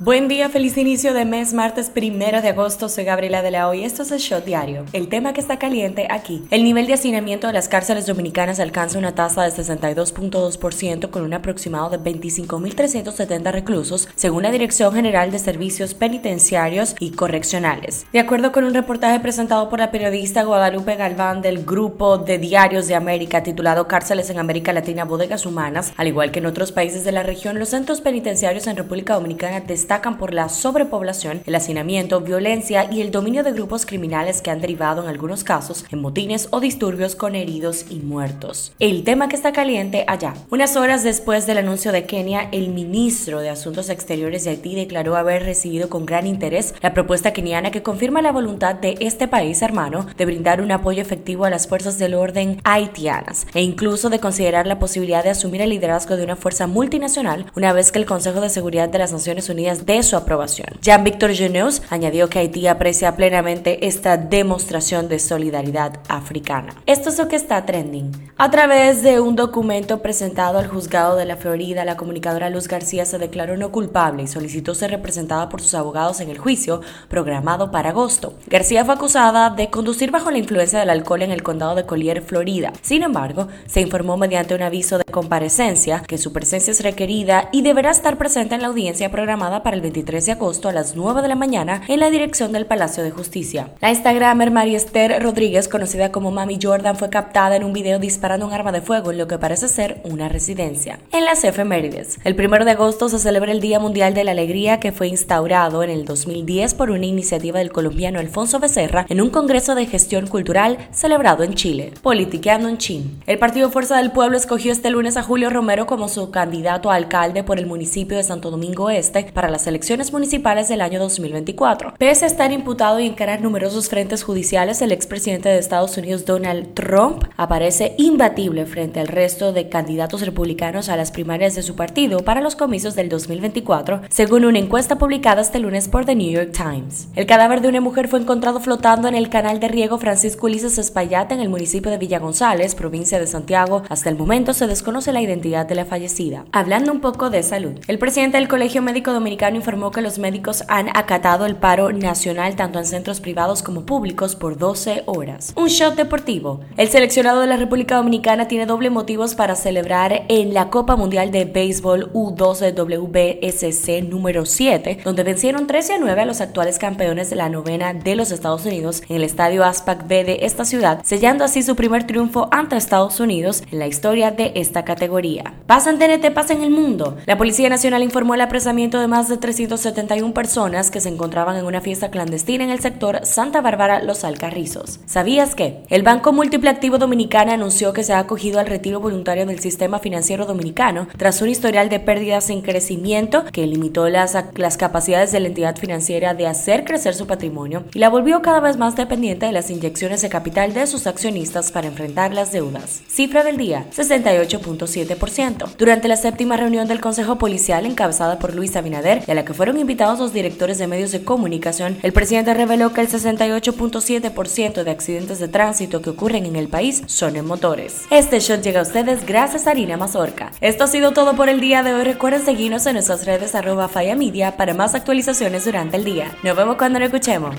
Buen día, feliz inicio de mes, martes primero de agosto. Soy Gabriela de la Hoy. Esto es el Shot Diario. El tema que está caliente aquí. El nivel de hacinamiento de las cárceles dominicanas alcanza una tasa de 62.2% con un aproximado de 25.370 reclusos, según la Dirección General de Servicios Penitenciarios y Correccionales. De acuerdo con un reportaje presentado por la periodista Guadalupe Galván del Grupo de Diarios de América titulado Cárceles en América Latina Bodegas Humanas, al igual que en otros países de la región, los centros penitenciarios en República Dominicana destacan por la sobrepoblación, el hacinamiento, violencia y el dominio de grupos criminales que han derivado en algunos casos en motines o disturbios con heridos y muertos. El tema que está caliente allá. Unas horas después del anuncio de Kenia, el ministro de Asuntos Exteriores de Haití declaró haber recibido con gran interés la propuesta keniana que confirma la voluntad de este país hermano de brindar un apoyo efectivo a las fuerzas del orden haitianas e incluso de considerar la posibilidad de asumir el liderazgo de una fuerza multinacional una vez que el Consejo de Seguridad de las Naciones Unidas de su aprobación. Jean-Victor Geneus añadió que Haití aprecia plenamente esta demostración de solidaridad africana. Esto es lo que está trending. A través de un documento presentado al juzgado de la Florida, la comunicadora Luz García se declaró no culpable y solicitó ser representada por sus abogados en el juicio programado para agosto. García fue acusada de conducir bajo la influencia del alcohol en el condado de Collier, Florida. Sin embargo, se informó mediante un aviso de comparecencia que su presencia es requerida y deberá estar presente en la audiencia programada para el 23 de agosto a las 9 de la mañana en la dirección del Palacio de Justicia. La Instagramer María Esther Rodríguez, conocida como Mami Jordan, fue captada en un video disparando un arma de fuego en lo que parece ser una residencia. En las efemérides, el 1 de agosto se celebra el Día Mundial de la Alegría que fue instaurado en el 2010 por una iniciativa del colombiano Alfonso Becerra en un congreso de gestión cultural celebrado en Chile. Politiqueando en Chin. El Partido Fuerza del Pueblo escogió este lunes a Julio Romero como su candidato a alcalde por el municipio de Santo Domingo Este para las elecciones municipales del año 2024. Pese a estar imputado y encarar numerosos frentes judiciales, el expresidente de Estados Unidos Donald Trump aparece imbatible frente al resto de candidatos republicanos a las primarias de su partido para los comicios del 2024, según una encuesta publicada este lunes por The New York Times. El cadáver de una mujer fue encontrado flotando en el canal de riego Francisco Ulises Espaillat en el municipio de Villa González, provincia de Santiago. Hasta el momento se desconoce la identidad de la fallecida. Hablando un poco de salud, el presidente del Colegio Médico Dominicano informó que los médicos han acatado el paro nacional tanto en centros privados como públicos por 12 horas. Un shot deportivo. El seleccionado de la República Dominicana tiene doble motivos para celebrar en la Copa Mundial de Béisbol U12 WBSC número 7, donde vencieron 13 a 9 a los actuales campeones de la novena de los Estados Unidos en el estadio ASPAC B de esta ciudad, sellando así su primer triunfo ante Estados Unidos en la historia de esta categoría. Pasa TNT, pasa en el mundo. La Policía Nacional informó el apresamiento de más de 371 personas que se encontraban en una fiesta clandestina en el sector Santa Bárbara Los Alcarrizos. ¿Sabías que? El Banco Múltiple Activo Dominicana anunció que se ha acogido al retiro voluntario del sistema financiero dominicano tras un historial de pérdidas en crecimiento que limitó las, las capacidades de la entidad financiera de hacer crecer su patrimonio y la volvió cada vez más dependiente de las inyecciones de capital de sus accionistas para enfrentar las deudas. Cifra del día, 68.7%. Durante la séptima reunión del Consejo Policial encabezada por Luis Abinader y a la que fueron invitados los directores de medios de comunicación, el presidente reveló que el 68.7% de accidentes de tránsito que ocurren en el país son en motores. Este shot llega a ustedes gracias a Harina Mazorca. Esto ha sido todo por el día de hoy. Recuerden seguirnos en nuestras redes arroba Faya Media para más actualizaciones durante el día. Nos vemos cuando nos escuchemos.